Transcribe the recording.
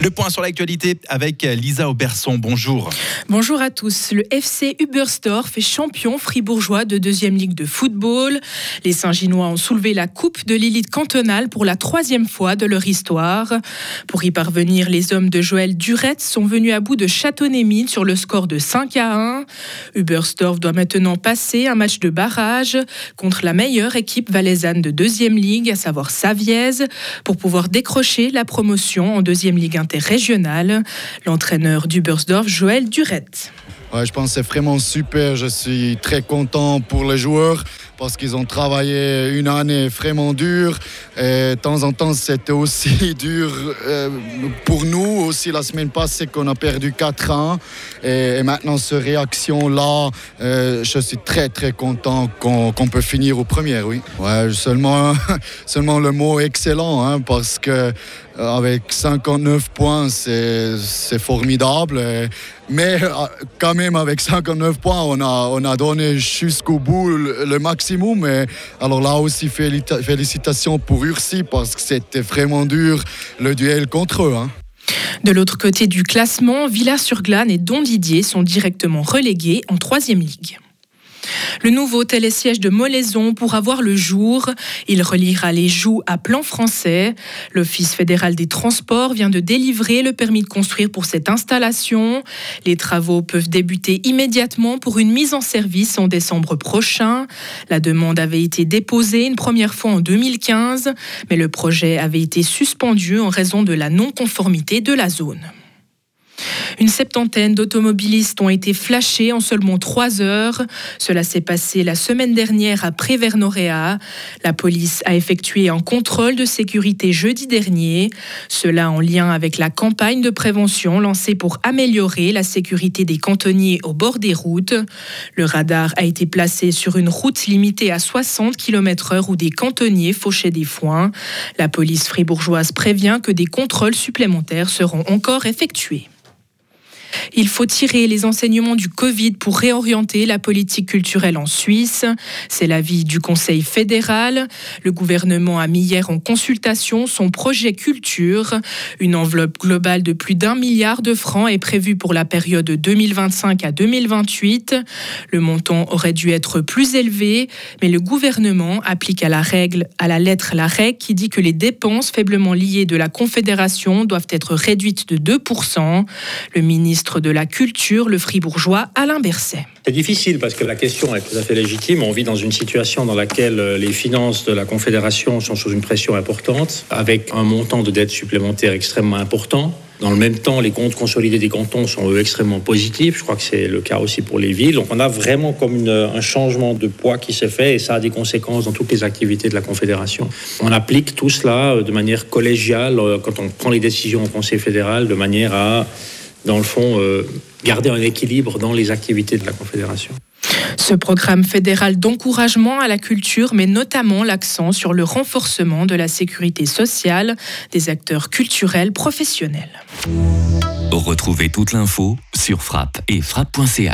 Le point sur l'actualité avec Lisa Auberson. Bonjour. Bonjour à tous. Le FC Ubersdorf est champion fribourgeois de deuxième ligue de football. Les Saint-Ginois ont soulevé la coupe de l'élite cantonale pour la troisième fois de leur histoire. Pour y parvenir, les hommes de Joël Durette sont venus à bout de Châteauneuf sur le score de 5 à 1. Ubersdorf doit maintenant passer un match de barrage contre la meilleure équipe valaisanne de deuxième ligue, à savoir Savièse, pour pouvoir décrocher la promotion en deuxième ligue régionale. L'entraîneur du Bursdorf, Joël Durette. je pense que c'est vraiment super. Je suis très content pour les joueurs parce qu'ils ont travaillé une année vraiment dure. Et de temps en temps, c'était aussi dur euh, pour nous. Aussi, la semaine passée, qu'on a perdu 4 ans. Et, maintenant, cette réaction-là, euh, je suis très, très content qu'on peut finir au premier, oui. Ouais, seulement, seulement le mot excellent, hein, parce que avec 59 points, c'est formidable. Mais quand même, avec 59 points, on a, on a donné jusqu'au bout le maximum mais alors là aussi, félicitations pour Ursi parce que c'était vraiment dur le duel contre eux. Hein. De l'autre côté du classement, Villars-sur-Glane et Don Didier sont directement relégués en troisième ligue. Le nouveau télésiège de Molaison pourra voir le jour. Il reliera les joues à plan français. L'Office fédéral des transports vient de délivrer le permis de construire pour cette installation. Les travaux peuvent débuter immédiatement pour une mise en service en décembre prochain. La demande avait été déposée une première fois en 2015, mais le projet avait été suspendu en raison de la non-conformité de la zone. Une septantaine d'automobilistes ont été flashés en seulement trois heures. Cela s'est passé la semaine dernière à Prévernoréa. La police a effectué un contrôle de sécurité jeudi dernier. Cela en lien avec la campagne de prévention lancée pour améliorer la sécurité des cantonniers au bord des routes. Le radar a été placé sur une route limitée à 60 km/h où des cantonniers fauchaient des foins. La police fribourgeoise prévient que des contrôles supplémentaires seront encore effectués. Il faut tirer les enseignements du Covid pour réorienter la politique culturelle en Suisse. C'est l'avis du Conseil fédéral. Le gouvernement a mis hier en consultation son projet culture. Une enveloppe globale de plus d'un milliard de francs est prévue pour la période 2025 à 2028. Le montant aurait dû être plus élevé, mais le gouvernement applique à la règle, à la lettre la règle qui dit que les dépenses faiblement liées de la Confédération doivent être réduites de 2%. Le ministre de la Culture, le fribourgeois Alain Berset. C'est difficile parce que la question est tout à fait légitime. On vit dans une situation dans laquelle euh, les finances de la Confédération sont sous une pression importante, avec un montant de dette supplémentaire extrêmement important. Dans le même temps, les comptes consolidés des cantons sont eux extrêmement positifs. Je crois que c'est le cas aussi pour les villes. Donc on a vraiment comme un changement de poids qui s'est fait et ça a des conséquences dans toutes les activités de la Confédération. On applique tout cela euh, de manière collégiale euh, quand on prend les décisions au Conseil fédéral de manière à dans le fond, euh, garder un équilibre dans les activités de la Confédération. Ce programme fédéral d'encouragement à la culture met notamment l'accent sur le renforcement de la sécurité sociale des acteurs culturels professionnels. Retrouvez toute l'info sur frappe et frappe.ch.